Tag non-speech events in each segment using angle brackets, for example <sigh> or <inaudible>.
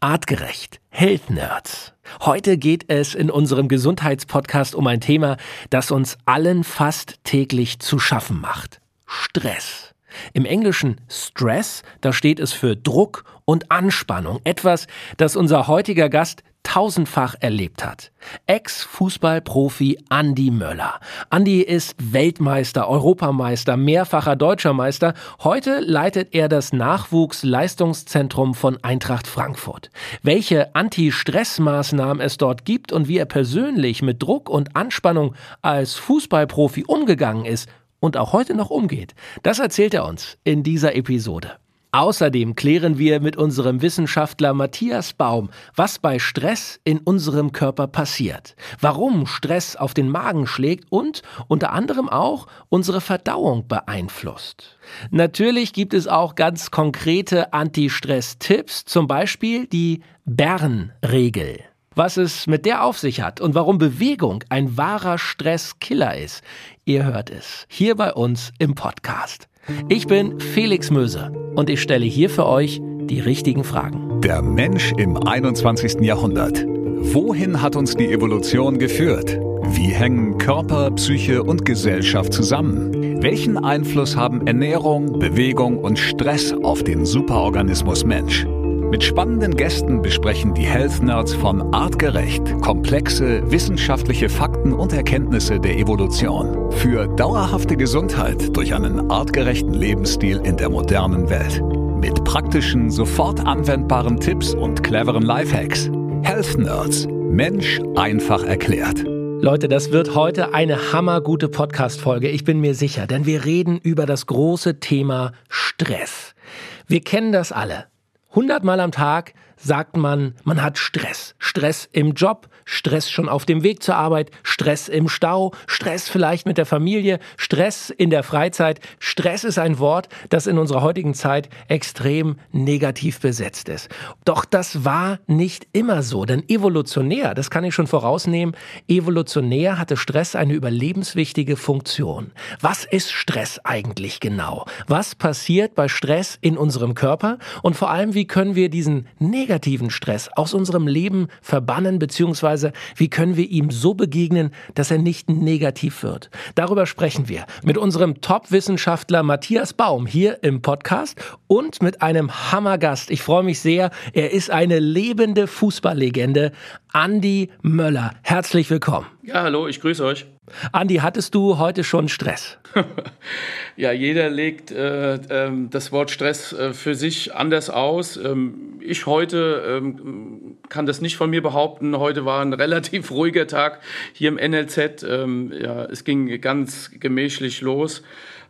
Artgerecht. Health Nerds. Heute geht es in unserem Gesundheitspodcast um ein Thema, das uns allen fast täglich zu schaffen macht. Stress. Im Englischen Stress, da steht es für Druck und Anspannung. Etwas, das unser heutiger Gast tausendfach erlebt hat. Ex-Fußballprofi Andi Möller. Andi ist Weltmeister, Europameister, mehrfacher deutscher Meister. Heute leitet er das Nachwuchsleistungszentrum von Eintracht Frankfurt. Welche Anti-Stress-Maßnahmen es dort gibt und wie er persönlich mit Druck und Anspannung als Fußballprofi umgegangen ist und auch heute noch umgeht, das erzählt er uns in dieser Episode. Außerdem klären wir mit unserem Wissenschaftler Matthias Baum, was bei Stress in unserem Körper passiert, warum Stress auf den Magen schlägt und unter anderem auch unsere Verdauung beeinflusst. Natürlich gibt es auch ganz konkrete Anti-Stress-Tipps, zum Beispiel die Bernregel. Was es mit der auf sich hat und warum Bewegung ein wahrer Stresskiller ist, ihr hört es hier bei uns im Podcast. Ich bin Felix Möse und ich stelle hier für euch die richtigen Fragen. Der Mensch im 21. Jahrhundert. Wohin hat uns die Evolution geführt? Wie hängen Körper, Psyche und Gesellschaft zusammen? Welchen Einfluss haben Ernährung, Bewegung und Stress auf den Superorganismus Mensch? Mit spannenden Gästen besprechen die Health Nerds von Artgerecht komplexe wissenschaftliche Fakten und Erkenntnisse der Evolution für dauerhafte Gesundheit durch einen artgerechten Lebensstil in der modernen Welt. Mit praktischen, sofort anwendbaren Tipps und cleveren Lifehacks. Health Nerds. Mensch einfach erklärt. Leute, das wird heute eine hammergute Podcast-Folge. Ich bin mir sicher, denn wir reden über das große Thema Stress. Wir kennen das alle. Hundertmal am Tag sagt man, man hat Stress. Stress im Job, Stress schon auf dem Weg zur Arbeit, Stress im Stau, Stress vielleicht mit der Familie, Stress in der Freizeit. Stress ist ein Wort, das in unserer heutigen Zeit extrem negativ besetzt ist. Doch das war nicht immer so, denn evolutionär, das kann ich schon vorausnehmen, evolutionär hatte Stress eine überlebenswichtige Funktion. Was ist Stress eigentlich genau? Was passiert bei Stress in unserem Körper? Und vor allem, wie können wir diesen negativen negativen Stress aus unserem Leben verbannen, beziehungsweise wie können wir ihm so begegnen, dass er nicht negativ wird. Darüber sprechen wir mit unserem Top-Wissenschaftler Matthias Baum hier im Podcast und mit einem Hammergast. Ich freue mich sehr. Er ist eine lebende Fußballlegende, Andi Möller. Herzlich willkommen. Ja, hallo, ich grüße euch. Andi, hattest du heute schon Stress? <laughs> ja, jeder legt äh, äh, das Wort Stress äh, für sich anders aus. Ähm, ich heute ähm, kann das nicht von mir behaupten. Heute war ein <laughs> relativ ruhiger Tag hier im NLZ. Ähm, ja, es ging ganz gemächlich los.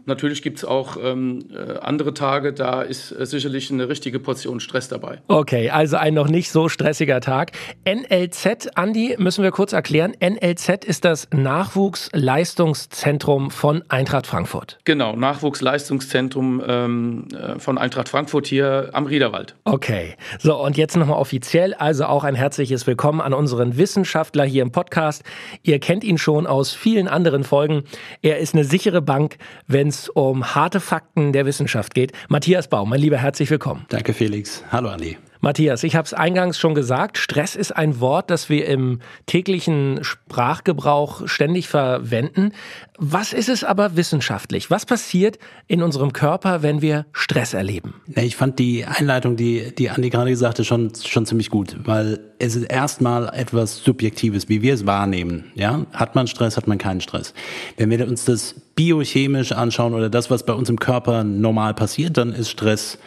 Natürlich gibt es auch ähm, äh, andere Tage, da ist äh, sicherlich eine richtige Portion Stress dabei. Okay, also ein noch nicht so stressiger Tag. NLZ, Andi, müssen wir kurz erklären. NLZ ist das Nachwuchsleistungszentrum von Eintracht Frankfurt. Genau, Nachwuchsleistungszentrum ähm, äh, von Eintracht Frankfurt hier am Riederwald. Okay, so und jetzt nochmal offiziell, also auch ein herzliches Willkommen an unseren Wissenschaftler hier im Podcast. Ihr kennt ihn schon aus vielen anderen Folgen. Er ist eine sichere Bank, wenn es es um harte Fakten der Wissenschaft geht. Matthias Baum, mein Lieber, herzlich willkommen. Danke, Felix. Hallo, Andi. Matthias, ich habe es eingangs schon gesagt, Stress ist ein Wort, das wir im täglichen Sprachgebrauch ständig verwenden. Was ist es aber wissenschaftlich? Was passiert in unserem Körper, wenn wir Stress erleben? Ich fand die Einleitung, die, die Andi gerade gesagt hat, schon, schon ziemlich gut, weil es ist erstmal etwas Subjektives, wie wir es wahrnehmen. Ja? Hat man Stress, hat man keinen Stress. Wenn wir uns das biochemisch anschauen oder das, was bei uns im Körper normal passiert, dann ist Stress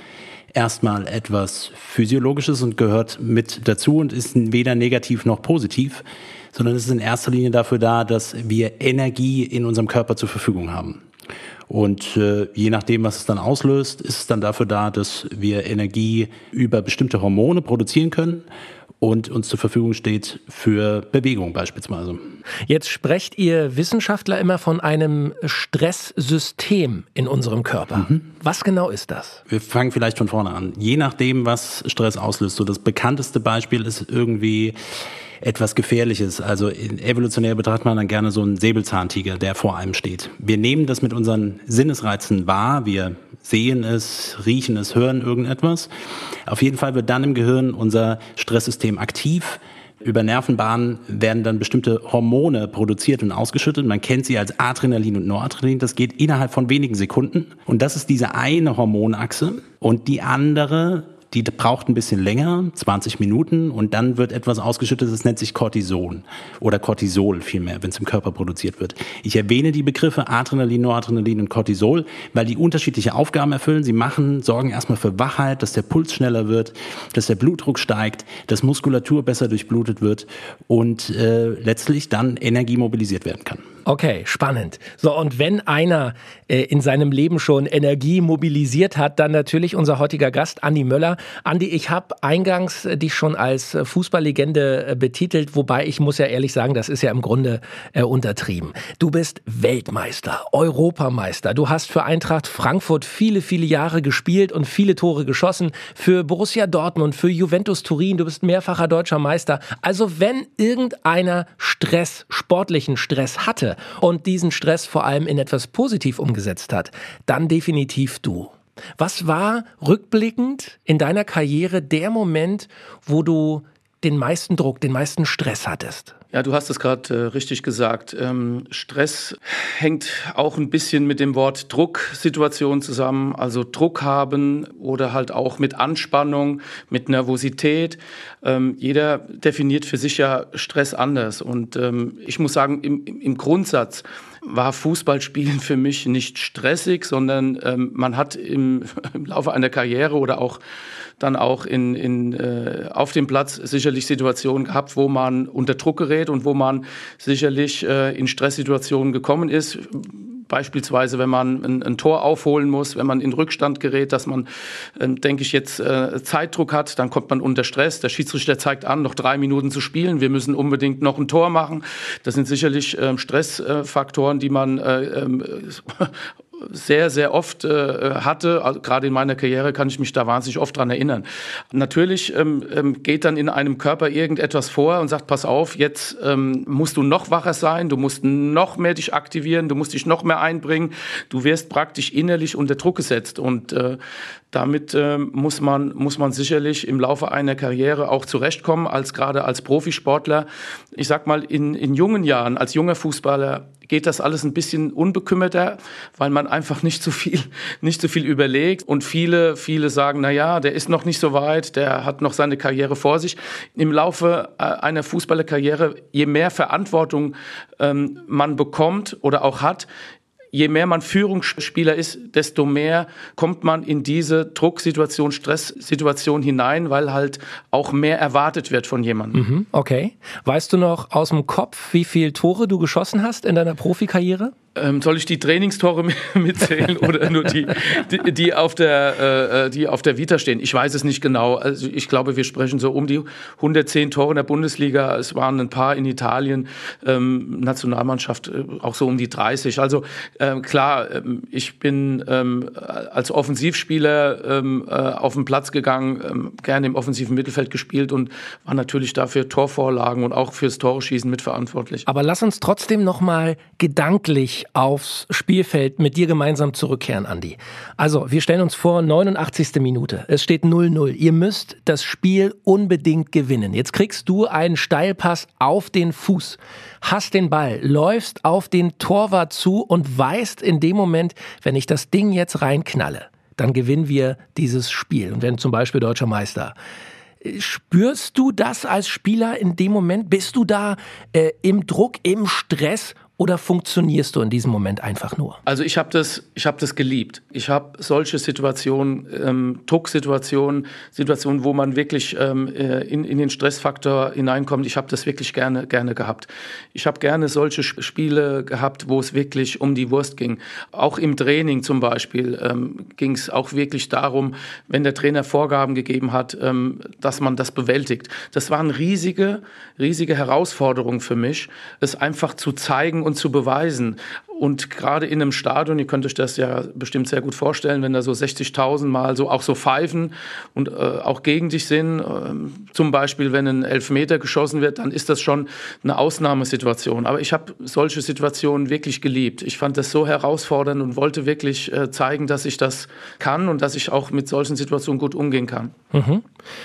erstmal etwas Physiologisches und gehört mit dazu und ist weder negativ noch positiv, sondern es ist in erster Linie dafür da, dass wir Energie in unserem Körper zur Verfügung haben. Und äh, je nachdem, was es dann auslöst, ist es dann dafür da, dass wir Energie über bestimmte Hormone produzieren können und uns zur Verfügung steht für Bewegung beispielsweise. Jetzt sprecht ihr Wissenschaftler immer von einem Stresssystem in unserem Körper. Mhm. Was genau ist das? Wir fangen vielleicht von vorne an. Je nachdem, was Stress auslöst. So das bekannteste Beispiel ist irgendwie etwas Gefährliches. Also evolutionär betrachtet man dann gerne so einen Säbelzahntiger, der vor einem steht. Wir nehmen das mit unseren Sinnesreizen wahr. Wir sehen es, riechen es, hören irgendetwas. Auf jeden Fall wird dann im Gehirn unser Stresssystem aktiv. Über Nervenbahnen werden dann bestimmte Hormone produziert und ausgeschüttet. Man kennt sie als Adrenalin und Noradrenalin. Das geht innerhalb von wenigen Sekunden. Und das ist diese eine Hormonachse. Und die andere die braucht ein bisschen länger, 20 Minuten, und dann wird etwas ausgeschüttet, das nennt sich Cortison oder Cortisol vielmehr, wenn es im Körper produziert wird. Ich erwähne die Begriffe Adrenalin, Noradrenalin und Cortisol, weil die unterschiedliche Aufgaben erfüllen. Sie machen, sorgen erstmal für Wachheit, dass der Puls schneller wird, dass der Blutdruck steigt, dass Muskulatur besser durchblutet wird und äh, letztlich dann Energie mobilisiert werden kann. Okay, spannend. So, und wenn einer äh, in seinem Leben schon Energie mobilisiert hat, dann natürlich unser heutiger Gast, Andi Möller. Andi, ich habe eingangs äh, dich schon als äh, Fußballlegende äh, betitelt, wobei ich muss ja ehrlich sagen, das ist ja im Grunde äh, untertrieben. Du bist Weltmeister, Europameister. Du hast für Eintracht Frankfurt viele, viele Jahre gespielt und viele Tore geschossen. Für Borussia Dortmund, für Juventus Turin. Du bist mehrfacher deutscher Meister. Also wenn irgendeiner Stress, sportlichen Stress hatte, und diesen Stress vor allem in etwas positiv umgesetzt hat, dann definitiv du. Was war rückblickend in deiner Karriere der Moment, wo du den meisten Druck, den meisten Stress hattest? Ja, du hast es gerade äh, richtig gesagt. Ähm, Stress hängt auch ein bisschen mit dem Wort Drucksituation zusammen. Also Druck haben oder halt auch mit Anspannung, mit Nervosität. Ähm, jeder definiert für sich ja Stress anders. Und ähm, ich muss sagen, im, im Grundsatz war Fußballspielen für mich nicht stressig, sondern ähm, man hat im, <laughs> im Laufe einer Karriere oder auch dann auch in, in, äh, auf dem Platz sicherlich Situationen gehabt, wo man unter Druck gerät und wo man sicherlich äh, in Stresssituationen gekommen ist. Beispielsweise, wenn man ein, ein, Tor aufholen muss, wenn man in Rückstand gerät, dass man, äh, denke ich, jetzt äh, Zeitdruck hat, dann kommt man unter Stress. Der Schiedsrichter zeigt an, noch drei Minuten zu spielen. Wir müssen unbedingt noch ein Tor machen. Das sind sicherlich äh, Stressfaktoren, die man äh, ähm, sehr, sehr oft äh, hatte. Also, gerade in meiner Karriere kann ich mich da wahnsinnig oft dran erinnern. Natürlich ähm, ähm, geht dann in einem Körper irgendetwas vor und sagt, pass auf, jetzt ähm, musst du noch wacher sein, du musst noch mehr dich aktivieren, du musst dich noch mehr einbringen. Du wirst praktisch innerlich unter Druck gesetzt. Und äh, damit äh, muss, man, muss man sicherlich im Laufe einer Karriere auch zurechtkommen, als gerade als Profisportler. Ich sag mal, in, in jungen Jahren, als junger Fußballer, geht das alles ein bisschen unbekümmerter, weil man einfach nicht so viel, nicht so viel überlegt. Und viele, viele sagen, na ja, der ist noch nicht so weit, der hat noch seine Karriere vor sich. Im Laufe äh, einer Fußballerkarriere, je mehr Verantwortung ähm, man bekommt oder auch hat, je mehr man Führungsspieler ist, desto mehr kommt man in diese Drucksituation, Stresssituation hinein, weil halt auch mehr erwartet wird von jemandem. Mhm, okay. Weißt du noch aus dem Kopf, wie viele Tore du geschossen hast in deiner Profikarriere? Ähm, soll ich die Trainingstore <laughs> mitzählen oder nur die, die, die, auf der, äh, äh, die auf der Vita stehen? Ich weiß es nicht genau. Also ich glaube, wir sprechen so um die 110 Tore in der Bundesliga. Es waren ein paar in Italien, ähm, Nationalmannschaft äh, auch so um die 30. Also ähm, klar, ähm, ich bin ähm, als Offensivspieler ähm, äh, auf den Platz gegangen, ähm, gerne im offensiven Mittelfeld gespielt und war natürlich dafür Torvorlagen und auch fürs Torschießen mitverantwortlich. Aber lass uns trotzdem noch mal gedanklich aufs Spielfeld mit dir gemeinsam zurückkehren, Andi. Also, wir stellen uns vor, 89. Minute. Es steht 0-0. Ihr müsst das Spiel unbedingt gewinnen. Jetzt kriegst du einen Steilpass auf den Fuß, hast den Ball, läufst auf den Torwart zu und weißt in dem Moment, wenn ich das Ding jetzt reinknalle, dann gewinnen wir dieses Spiel und werden zum Beispiel deutscher Meister. Spürst du das als Spieler in dem Moment? Bist du da äh, im Druck, im Stress oder funktionierst du in diesem Moment einfach nur? Also ich habe das, ich das geliebt. Ich habe solche Situationen, ähm, Drucksituationen, Situationen, wo man wirklich ähm, äh, in, in den Stressfaktor hineinkommt. Ich habe das wirklich gerne, gerne gehabt. Ich habe gerne solche Spiele gehabt, wo es wirklich um die Wurst ging. Auch im Training zum Beispiel ähm, ging es auch wirklich darum, wenn der Trainer Vorgaben gegeben hat, ähm, dass man das bewältigt. Das waren riesige, riesige Herausforderungen für mich, es einfach zu zeigen und und zu beweisen. Und gerade in einem Stadion, ihr könnt euch das ja bestimmt sehr gut vorstellen, wenn da so 60.000 Mal so auch so pfeifen und äh, auch gegen dich sind, äh, zum Beispiel wenn ein Elfmeter geschossen wird, dann ist das schon eine Ausnahmesituation. Aber ich habe solche Situationen wirklich geliebt. Ich fand das so herausfordernd und wollte wirklich äh, zeigen, dass ich das kann und dass ich auch mit solchen Situationen gut umgehen kann. Mhm.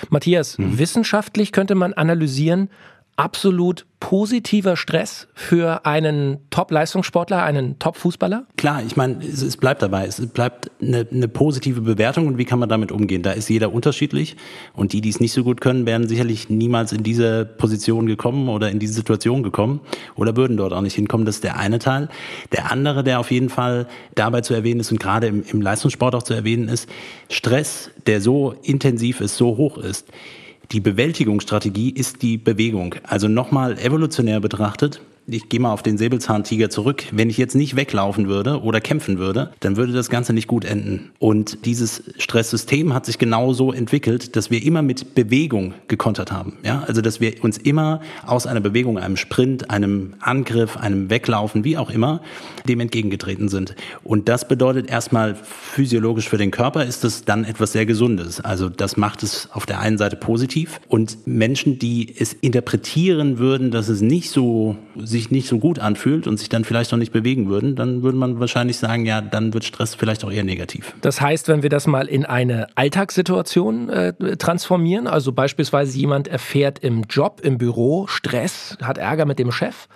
Matthias, mhm. wissenschaftlich könnte man analysieren, absolut positiver Stress für einen Top-Leistungssportler, einen Top-Fußballer? Klar, ich meine, es, es, bleibt dabei. Es bleibt eine, eine, positive Bewertung und wie kann man damit umgehen? Da ist jeder unterschiedlich und die, die es nicht so gut können, wären sicherlich niemals in diese Position gekommen oder in diese Situation gekommen oder würden dort auch nicht hinkommen. Das ist der eine Teil. Der andere, der auf jeden Fall dabei zu erwähnen ist und gerade im, im Leistungssport auch zu erwähnen ist, Stress, der so intensiv ist, so hoch ist, die Bewältigungsstrategie ist die Bewegung. Also nochmal evolutionär betrachtet, ich gehe mal auf den Säbelzahntiger zurück. Wenn ich jetzt nicht weglaufen würde oder kämpfen würde, dann würde das Ganze nicht gut enden. Und dieses Stresssystem hat sich genauso entwickelt, dass wir immer mit Bewegung gekontert haben. Ja, also dass wir uns immer aus einer Bewegung, einem Sprint, einem Angriff, einem Weglaufen, wie auch immer, dem entgegengetreten sind. Und das bedeutet erstmal physiologisch für den Körper ist es dann etwas sehr Gesundes. Also das macht es auf der einen Seite positiv und Menschen, die es interpretieren würden, dass es nicht so sich nicht so gut anfühlt und sich dann vielleicht noch nicht bewegen würden, dann würde man wahrscheinlich sagen, ja, dann wird Stress vielleicht auch eher negativ. Das heißt, wenn wir das mal in eine Alltagssituation äh, transformieren, also beispielsweise jemand erfährt im Job, im Büro Stress, hat Ärger mit dem Chef,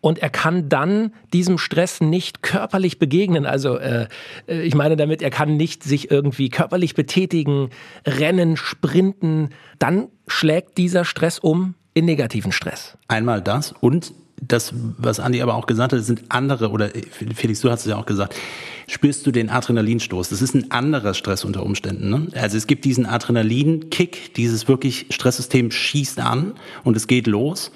und er kann dann diesem Stress nicht körperlich begegnen. Also äh, äh ich meine damit, er kann nicht sich irgendwie körperlich betätigen, rennen, sprinten. Dann schlägt dieser Stress um in negativen Stress. Einmal das und das, was Andi aber auch gesagt hat, sind andere, oder Felix, du hast es ja auch gesagt, spürst du den Adrenalinstoß. Das ist ein anderer Stress unter Umständen. Ne? Also es gibt diesen Adrenalinkick, dieses wirklich Stresssystem schießt an und es geht los.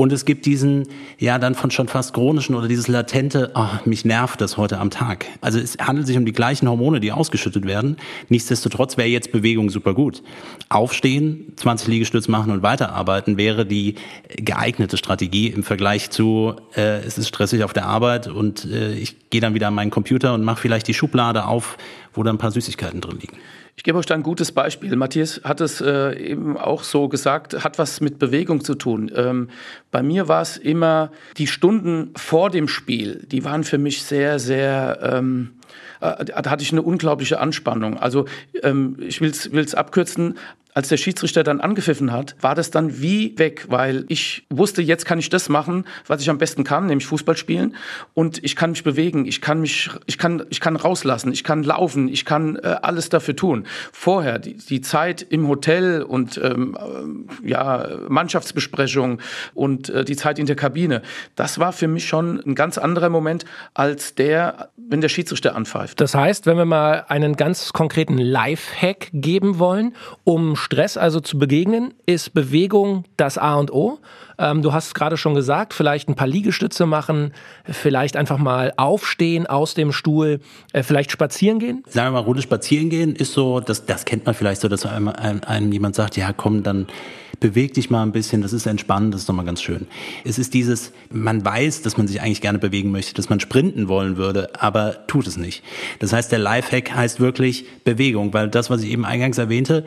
Und es gibt diesen, ja, dann von schon fast chronischen oder dieses latente, ach, mich nervt das heute am Tag. Also es handelt sich um die gleichen Hormone, die ausgeschüttet werden. Nichtsdestotrotz wäre jetzt Bewegung super gut. Aufstehen, 20 Liegestütz machen und weiterarbeiten wäre die geeignete Strategie im Vergleich zu, äh, es ist stressig auf der Arbeit und äh, ich gehe dann wieder an meinen Computer und mache vielleicht die Schublade auf, wo da ein paar Süßigkeiten drin liegen. Ich gebe euch da ein gutes Beispiel. Matthias hat es äh, eben auch so gesagt, hat was mit Bewegung zu tun. Ähm, bei mir war es immer die Stunden vor dem Spiel, die waren für mich sehr, sehr... Ähm, äh, da hatte ich eine unglaubliche Anspannung. Also ähm, ich will es abkürzen, als der Schiedsrichter dann angepfiffen hat, war das dann wie weg, weil ich wusste, jetzt kann ich das machen, was ich am besten kann, nämlich Fußball spielen und ich kann mich bewegen, ich kann mich, ich kann, ich kann rauslassen, ich kann laufen, ich kann äh, alles dafür tun. Vorher die, die Zeit im Hotel und ähm, äh, ja Mannschaftsbesprechung und äh, die Zeit in der Kabine, das war für mich schon ein ganz anderer Moment als der, wenn der Schiedsrichter anpfeift. Das heißt, wenn wir mal einen ganz konkreten Lifehack geben wollen, um Stress also zu begegnen, ist Bewegung das A und O. Ähm, du hast es gerade schon gesagt, vielleicht ein paar Liegestütze machen, vielleicht einfach mal aufstehen aus dem Stuhl, äh, vielleicht spazieren gehen. Sagen wir mal, Runde spazieren gehen ist so, das, das kennt man vielleicht so, dass einem, einem, einem jemand sagt, ja komm, dann beweg dich mal ein bisschen, das ist entspannend, das ist nochmal ganz schön. Es ist dieses, man weiß, dass man sich eigentlich gerne bewegen möchte, dass man sprinten wollen würde, aber tut es nicht. Das heißt, der Lifehack heißt wirklich Bewegung, weil das, was ich eben eingangs erwähnte,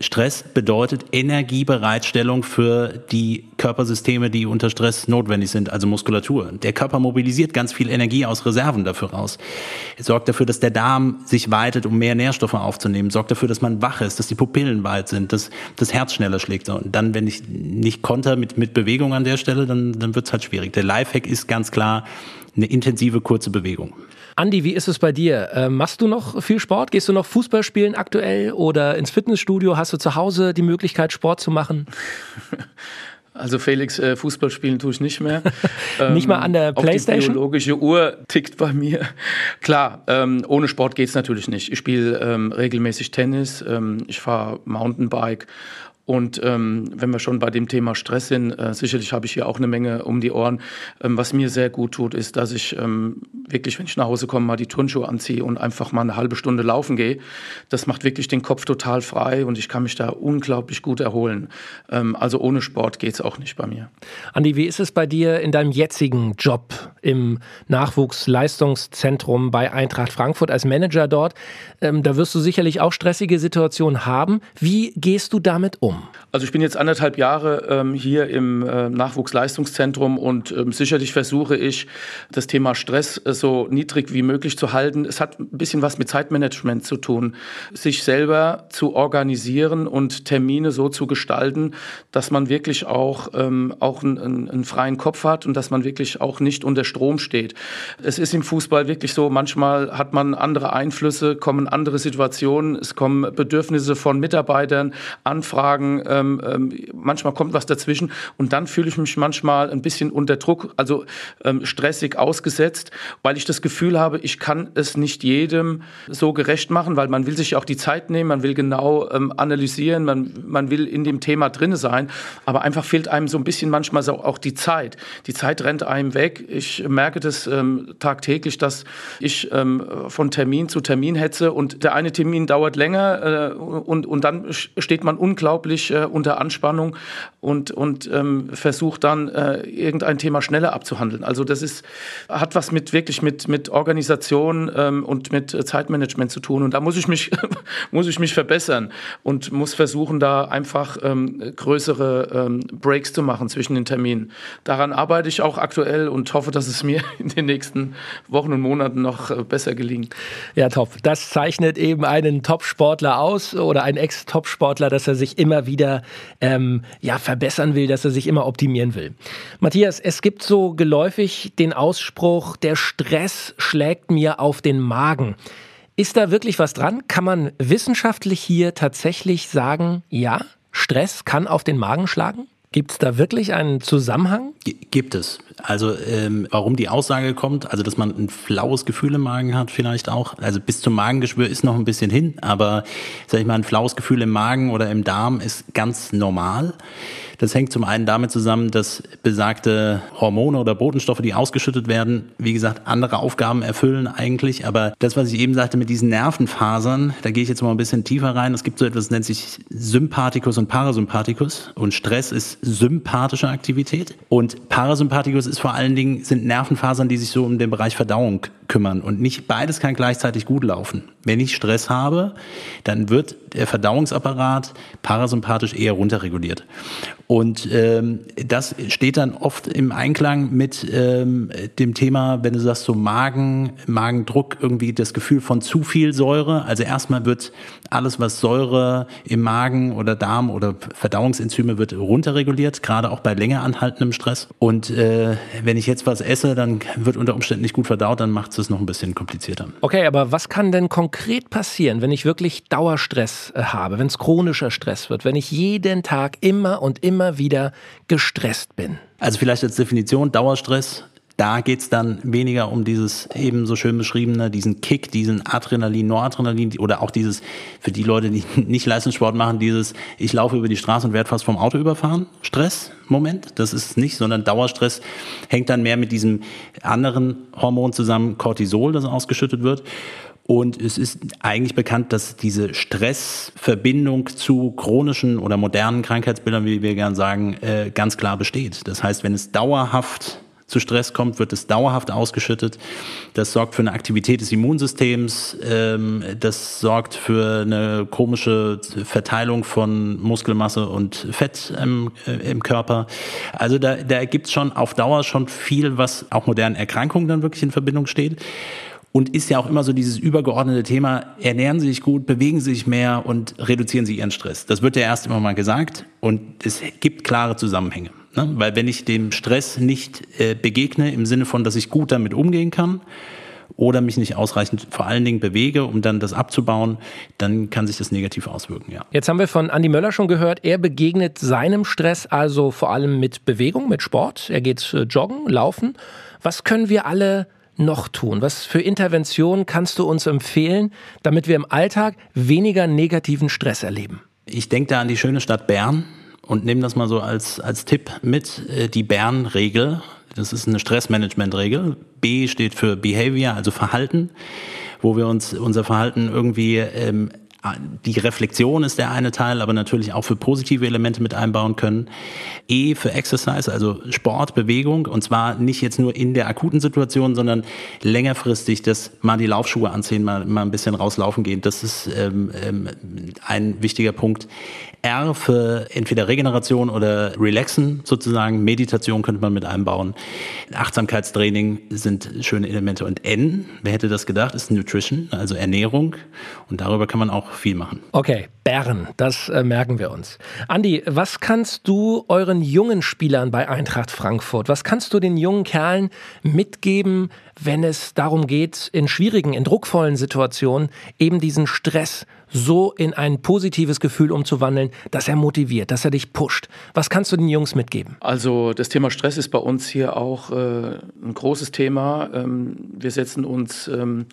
Stress bedeutet Energiebereitstellung für die Körpersysteme, die unter Stress notwendig sind, also Muskulatur. Der Körper mobilisiert ganz viel Energie aus Reserven dafür raus. Es sorgt dafür, dass der Darm sich weitet, um mehr Nährstoffe aufzunehmen. Sorgt dafür, dass man wach ist, dass die Pupillen weit sind, dass das Herz schneller schlägt. Und dann, wenn ich nicht konter mit, mit Bewegung an der Stelle, dann, dann wird es halt schwierig. Der Lifehack ist ganz klar eine intensive, kurze Bewegung. Andi, wie ist es bei dir? Äh, machst du noch viel Sport? Gehst du noch Fußball spielen aktuell oder ins Fitnessstudio? Hast du zu Hause die Möglichkeit, Sport zu machen? <laughs> Also Felix, äh, Fußball spielen tue ich nicht mehr. <laughs> nicht mal an der ähm, Playstation? Die biologische Uhr tickt bei mir. Klar, ähm, ohne Sport geht's natürlich nicht. Ich spiele ähm, regelmäßig Tennis, ähm, ich fahre Mountainbike Und ähm, wenn wir schon bei dem Thema Stress sind, äh, sicherlich habe ich hier auch eine Menge um die Ohren. Ähm, was mir sehr gut tut, ist, dass ich ähm, wirklich, wenn ich nach Hause komme, mal die Turnschuhe anziehe und einfach mal eine halbe Stunde laufen gehe. Das macht wirklich den Kopf total frei und ich kann mich da unglaublich gut erholen. Ähm, also ohne Sport geht es auch nicht bei mir. Andi, wie ist es bei dir in deinem jetzigen Job im Nachwuchsleistungszentrum bei Eintracht Frankfurt als Manager dort? Ähm, da wirst du sicherlich auch stressige Situationen haben. Wie gehst du damit um? Also ich bin jetzt anderthalb Jahre ähm, hier im äh, Nachwuchsleistungszentrum und ähm, sicherlich versuche ich, das Thema Stress äh, so niedrig wie möglich zu halten. Es hat ein bisschen was mit Zeitmanagement zu tun, sich selber zu organisieren und Termine so zu gestalten, dass man wirklich auch, ähm, auch einen, einen freien Kopf hat und dass man wirklich auch nicht unter Strom steht. Es ist im Fußball wirklich so, manchmal hat man andere Einflüsse, kommen andere Situationen, es kommen Bedürfnisse von Mitarbeitern, Anfragen, sagen, ähm, ähm, manchmal kommt was dazwischen und dann fühle ich mich manchmal ein bisschen unter Druck, also ähm, stressig ausgesetzt, weil ich das Gefühl habe, ich kann es nicht jedem so gerecht machen, weil man will sich auch die Zeit nehmen, man will genau ähm, analysieren, man, man will in dem Thema drin sein, aber einfach fehlt einem so ein bisschen manchmal so auch die Zeit. Die Zeit rennt einem weg. Ich merke das ähm, tagtäglich, dass ich ähm, von Termin zu Termin hetze und der eine Termin dauert länger äh, und, und dann steht man unglaublich natürlich äh, unter Anspannung und, und ähm, versucht dann äh, irgendein Thema schneller abzuhandeln. Also das ist, hat was mit wirklich mit, mit Organisation ähm, und mit Zeitmanagement zu tun. Und da muss ich mich, <laughs> muss ich mich verbessern und muss versuchen, da einfach ähm, größere ähm, Breaks zu machen zwischen den Terminen. Daran arbeite ich auch aktuell und hoffe, dass es mir <laughs> in den nächsten Wochen und Monaten noch äh, besser gelingt. Ja, top. Das zeichnet eben einen Top-Sportler aus oder einen Ex-Top-Sportler, dass er sich immer wieder ähm, ja, verbessern will, dass er sich immer optimieren will. Matthias, es gibt so geläufig den Ausspruch, der Stress schlägt mir auf den Magen. Ist da wirklich was dran? Kann man wissenschaftlich hier tatsächlich sagen, ja, Stress kann auf den Magen schlagen? Gibt es da wirklich einen Zusammenhang? G gibt es. Also ähm, warum die Aussage kommt, also dass man ein flaues Gefühl im Magen hat vielleicht auch. Also bis zum Magengeschwür ist noch ein bisschen hin, aber sag ich mal, ein flaues Gefühl im Magen oder im Darm ist ganz normal. Das hängt zum einen damit zusammen, dass besagte Hormone oder Botenstoffe, die ausgeschüttet werden, wie gesagt, andere Aufgaben erfüllen eigentlich. Aber das, was ich eben sagte mit diesen Nervenfasern, da gehe ich jetzt mal ein bisschen tiefer rein. Es gibt so etwas, das nennt sich Sympathikus und Parasympathikus. Und Stress ist sympathische Aktivität. Und Parasympathikus ist vor allen Dingen, sind Nervenfasern, die sich so um den Bereich Verdauung kümmern. Und nicht beides kann gleichzeitig gut laufen. Wenn ich Stress habe, dann wird der Verdauungsapparat parasympathisch eher runterreguliert. Und ähm, das steht dann oft im Einklang mit ähm, dem Thema, wenn du sagst, so Magen, Magendruck, irgendwie das Gefühl von zu viel Säure. Also erstmal wird alles, was Säure im Magen oder Darm oder Verdauungsenzyme wird runterreguliert, gerade auch bei länger anhaltendem Stress. Und äh, wenn ich jetzt was esse, dann wird unter Umständen nicht gut verdaut, dann macht es noch ein bisschen komplizierter. Okay, aber was kann denn konkret passieren, wenn ich wirklich Dauerstress äh, habe, wenn es chronischer Stress wird, wenn ich jeden Tag immer und immer wieder gestresst bin? Also vielleicht als Definition Dauerstress da geht's dann weniger um dieses eben so schön beschriebene, diesen Kick, diesen Adrenalin, Noradrenalin oder auch dieses, für die Leute, die <laughs> nicht Leistungssport machen, dieses, ich laufe über die Straße und werde fast vom Auto überfahren, Stress, Moment, das ist es nicht, sondern Dauerstress hängt dann mehr mit diesem anderen Hormon zusammen, Cortisol, das ausgeschüttet wird. Und es ist eigentlich bekannt, dass diese Stressverbindung zu chronischen oder modernen Krankheitsbildern, wie wir gern sagen, äh, ganz klar besteht. Das heißt, wenn es dauerhaft zu Stress kommt, wird es dauerhaft ausgeschüttet. Das sorgt für eine Aktivität des Immunsystems. Ähm, das sorgt für eine komische Verteilung von Muskelmasse und Fett im, äh, im Körper. Also da, da gibt es schon auf Dauer schon viel, was auch modernen Erkrankungen dann wirklich in Verbindung steht. Und ist ja auch immer so dieses übergeordnete Thema, ernähren Sie sich gut, bewegen Sie sich mehr und reduzieren Sie Ihren Stress. Das wird ja erst immer mal gesagt und es gibt klare Zusammenhänge. Ne? Weil wenn ich dem Stress nicht äh, begegne, im Sinne von, dass ich gut damit umgehen kann, oder mich nicht ausreichend vor allen Dingen bewege, um dann das abzubauen, dann kann sich das negativ auswirken, ja. Jetzt haben wir von Andi Möller schon gehört, er begegnet seinem Stress also vor allem mit Bewegung, mit Sport. Er geht äh, joggen, laufen. Was können wir alle noch tun? Was für Interventionen kannst du uns empfehlen, damit wir im Alltag weniger negativen Stress erleben? Ich denke da an die schöne Stadt Bern und nehme das mal so als, als Tipp mit, äh, die Bern-Regel. Das ist eine Stressmanagement-Regel. B steht für Behavior, also Verhalten, wo wir uns unser Verhalten irgendwie ähm, die Reflexion ist der eine Teil, aber natürlich auch für positive Elemente mit einbauen können. E für Exercise, also Sport, Bewegung und zwar nicht jetzt nur in der akuten Situation, sondern längerfristig, dass mal die Laufschuhe anziehen, mal, mal ein bisschen rauslaufen gehen. Das ist ähm, ähm, ein wichtiger Punkt. R für entweder Regeneration oder Relaxen sozusagen. Meditation könnte man mit einbauen. Achtsamkeitstraining sind schöne Elemente. Und N, wer hätte das gedacht, ist Nutrition, also Ernährung. Und darüber kann man auch viel machen. Okay, Bern, das äh, merken wir uns. Andi, was kannst du euren jungen Spielern bei Eintracht Frankfurt, was kannst du den jungen Kerlen mitgeben, wenn es darum geht, in schwierigen, in druckvollen Situationen eben diesen Stress so in ein positives Gefühl umzuwandeln, dass er motiviert, dass er dich pusht. Was kannst du den Jungs mitgeben? Also das Thema Stress ist bei uns hier auch äh, ein großes Thema. Ähm, wir setzen uns ähm,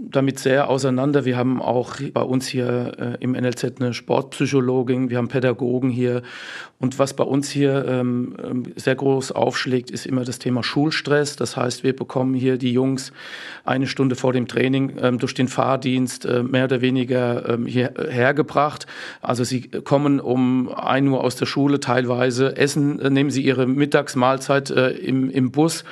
damit sehr auseinander. Wir haben auch bei uns hier äh, im NLZ eine Sportpsychologin, wir haben Pädagogen hier. Und was bei uns hier ähm, ähm, sehr groß aufschlägt, ist immer das Thema Schulstress. Das heißt, wir bekommen hier die Jungs eine Stunde vor dem Training ähm, durch den Fahrdienst äh, mehr oder weniger ähm, hierher gebracht. Also sie kommen um ein Uhr aus der Schule teilweise, essen, äh, nehmen sie ihre Mittagsmahlzeit äh, im, im Bus,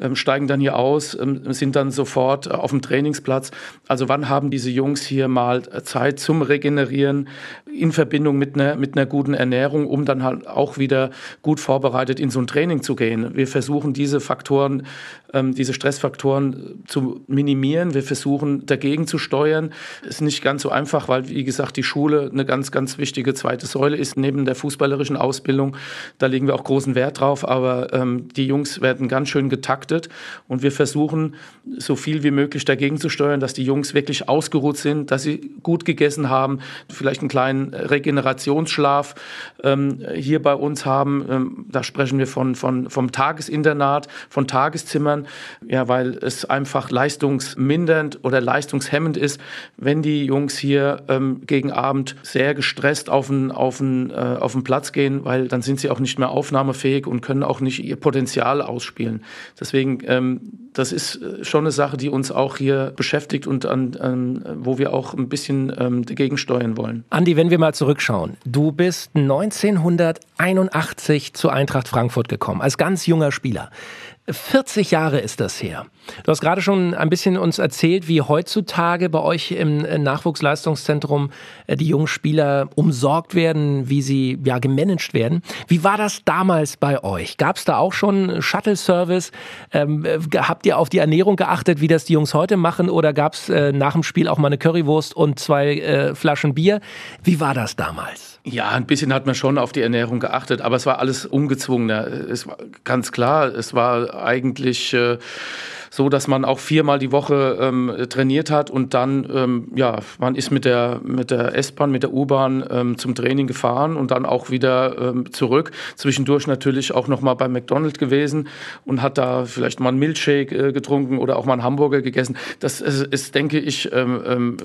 ähm, steigen dann hier aus, ähm, sind dann sofort auf dem Trainingsplatz. Also wann haben diese Jungs hier mal Zeit zum Regenerieren in Verbindung mit einer, mit einer guten Ernährung, um dann halt auch wieder gut vorbereitet in so ein Training zu gehen. Wir versuchen diese Faktoren, ähm, diese Stressfaktoren zu minimieren. Wir versuchen dagegen zu steuern. Ist nicht ganz so einfach, weil, wie gesagt, die Schule eine ganz, ganz wichtige zweite Säule ist neben der fußballerischen Ausbildung. Da legen wir auch großen Wert drauf. Aber ähm, die Jungs werden ganz schön getaktet und wir versuchen, so viel wie möglich dagegen zu steuern, dass die Jungs wirklich ausgeruht sind, dass sie gut gegessen haben, vielleicht einen kleinen Regenerationsschlaf ähm, hier bei uns haben. Ähm, da sprechen wir von, von, vom Tagesinternat, von Tageszimmern, ja, weil es einfach leistungsmindernd oder leistungshemmend ist, wenn die Jungs hier ähm, gegen Abend sehr gestresst auf den, auf, den, äh, auf den Platz gehen, weil dann sind sie auch nicht mehr aufnahmefähig und können auch nicht ihr Potenzial ausspielen. Deswegen ähm, das ist äh, schon eine Sache, die uns auch hier beschäftigt und an, an wo wir auch ein bisschen ähm, dagegen steuern wollen. Andi, wenn wir mal zurückschauen. Du bist 1981 zur Eintracht Frankfurt gekommen, als ganz junger Spieler. 40 Jahre ist das her. Du hast gerade schon ein bisschen uns erzählt, wie heutzutage bei euch im Nachwuchsleistungszentrum äh, die jungen Spieler umsorgt werden, wie sie ja gemanagt werden. Wie war das damals bei euch? Gab es da auch schon Shuttle-Service? Ähm, äh, habt ihr auf die Ernährung geachtet, wie das die Jungs heute machen? Oder gab es äh, nach dem Spiel auch mal eine Currywurst und zwei äh, Flaschen Bier? Wie war das damals? Ja, ein bisschen hat man schon auf die Ernährung geachtet, aber es war alles ungezwungener. Es war ganz klar, es war eigentlich äh, so, dass man auch viermal die Woche ähm, trainiert hat und dann, ähm, ja, man ist mit der, mit der S-Bahn, mit der U-Bahn ähm, zum Training gefahren und dann auch wieder ähm, zurück. Zwischendurch natürlich auch nochmal bei McDonald's gewesen und hat da vielleicht mal einen Milchshake äh, getrunken oder auch mal einen Hamburger gegessen. Das ist, ist denke ich, ähm, ähm,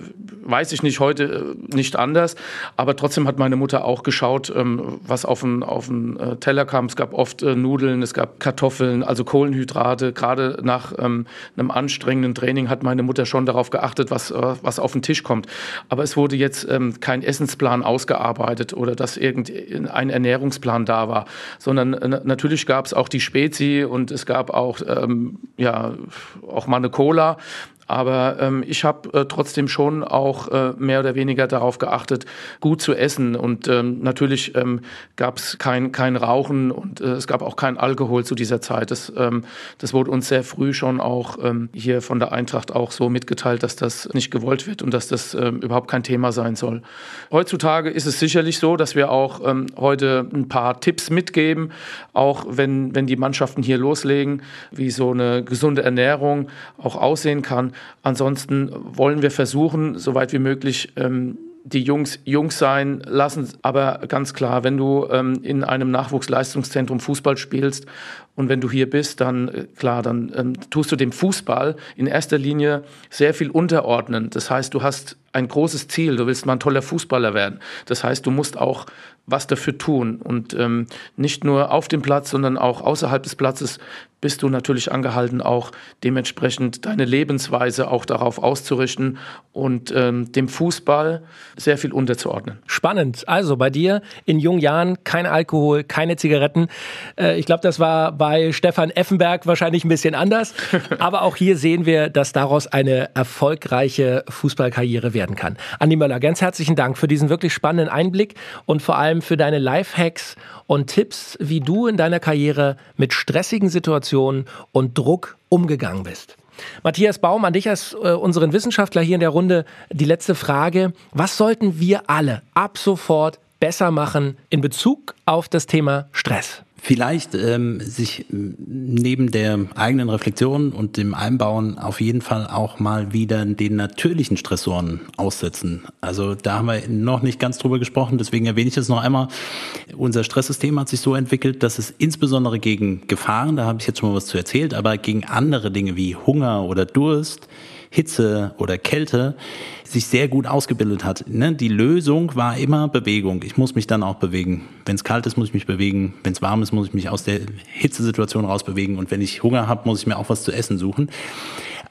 weiß ich nicht, heute äh, nicht anders. Aber trotzdem hat meine Mutter auch geschaut, was auf den, auf äh, Teller kam. Es gab oft äh, Nudeln, es gab Kartoffeln, also Kohlenhydrate, gerade nach ähm, einem, anstrengenden Training hat meine Mutter schon darauf geachtet, was, äh, was auf den Tisch kommt. Aber es wurde jetzt ähm, kein Essensplan ausgearbeitet oder dass irgendein Ernährungsplan da war, sondern äh, natürlich gab es auch die Spezi und es gab auch, ähm, ja, auch mal eine Cola. Aber ähm, ich habe äh, trotzdem schon auch äh, mehr oder weniger darauf geachtet, gut zu essen. Und ähm, natürlich ähm, gab es kein, kein Rauchen und äh, es gab auch kein Alkohol zu dieser Zeit. Das, ähm, das wurde uns sehr früh schon auch ähm, hier von der Eintracht auch so mitgeteilt, dass das nicht gewollt wird und dass das ähm, überhaupt kein Thema sein soll. Heutzutage ist es sicherlich so, dass wir auch ähm, heute ein paar Tipps mitgeben, auch wenn, wenn die Mannschaften hier loslegen, wie so eine gesunde Ernährung auch aussehen kann. Ansonsten wollen wir versuchen, soweit wie möglich, ähm, die Jungs Jungs sein lassen. Aber ganz klar, wenn du ähm, in einem Nachwuchsleistungszentrum Fußball spielst und wenn du hier bist, dann äh, klar, dann ähm, tust du dem Fußball in erster Linie sehr viel unterordnen. Das heißt, du hast ein großes Ziel, du willst mal ein toller Fußballer werden. Das heißt, du musst auch was dafür tun und ähm, nicht nur auf dem Platz, sondern auch außerhalb des Platzes bist du natürlich angehalten, auch dementsprechend deine Lebensweise auch darauf auszurichten und ähm, dem Fußball sehr viel unterzuordnen. Spannend. Also bei dir in jungen Jahren kein Alkohol, keine Zigaretten. Äh, ich glaube, das war bei Stefan Effenberg wahrscheinlich ein bisschen anders. <laughs> Aber auch hier sehen wir, dass daraus eine erfolgreiche Fußballkarriere werden kann. Andi Möller, ganz herzlichen Dank für diesen wirklich spannenden Einblick und vor allem für deine Lifehacks und Tipps, wie du in deiner Karriere mit stressigen Situationen und Druck umgegangen bist. Matthias Baum, an dich als äh, unseren Wissenschaftler hier in der Runde die letzte Frage. Was sollten wir alle ab sofort besser machen in Bezug auf das Thema Stress? Vielleicht ähm, sich neben der eigenen Reflexion und dem Einbauen auf jeden Fall auch mal wieder den natürlichen Stressoren aussetzen. Also da haben wir noch nicht ganz drüber gesprochen, deswegen erwähne ich das noch einmal. Unser Stresssystem hat sich so entwickelt, dass es insbesondere gegen Gefahren, da habe ich jetzt schon mal was zu erzählt, aber gegen andere Dinge wie Hunger oder Durst, Hitze oder Kälte sich sehr gut ausgebildet hat. Ne? Die Lösung war immer Bewegung. Ich muss mich dann auch bewegen. Wenn es kalt ist, muss ich mich bewegen. Wenn es warm ist, muss ich mich aus der Hitzesituation rausbewegen. Und wenn ich Hunger habe, muss ich mir auch was zu essen suchen.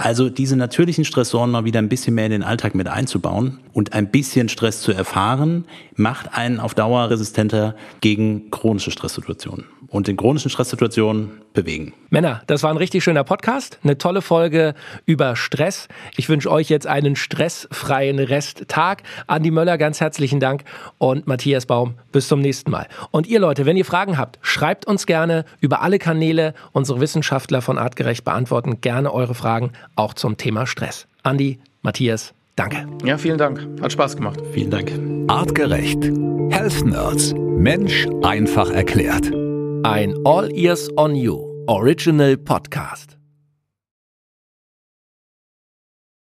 Also diese natürlichen Stressoren mal wieder ein bisschen mehr in den Alltag mit einzubauen und ein bisschen Stress zu erfahren, macht einen auf Dauer resistenter gegen chronische Stresssituationen. Und in chronischen Stresssituationen bewegen. Männer, das war ein richtig schöner Podcast, eine tolle Folge über Stress. Ich wünsche euch jetzt einen stressfreien Resttag. Andi Möller, ganz herzlichen Dank und Matthias Baum, bis zum nächsten Mal. Und ihr Leute, wenn ihr Fragen habt, schreibt uns gerne über alle Kanäle. Unsere Wissenschaftler von Artgerecht beantworten gerne eure Fragen auch zum Thema Stress. Andi, Matthias, danke. Ja, vielen Dank. Hat Spaß gemacht. Vielen Dank. Artgerecht. Health Nerds. Mensch einfach erklärt. Ein All Ears on You Original Podcast.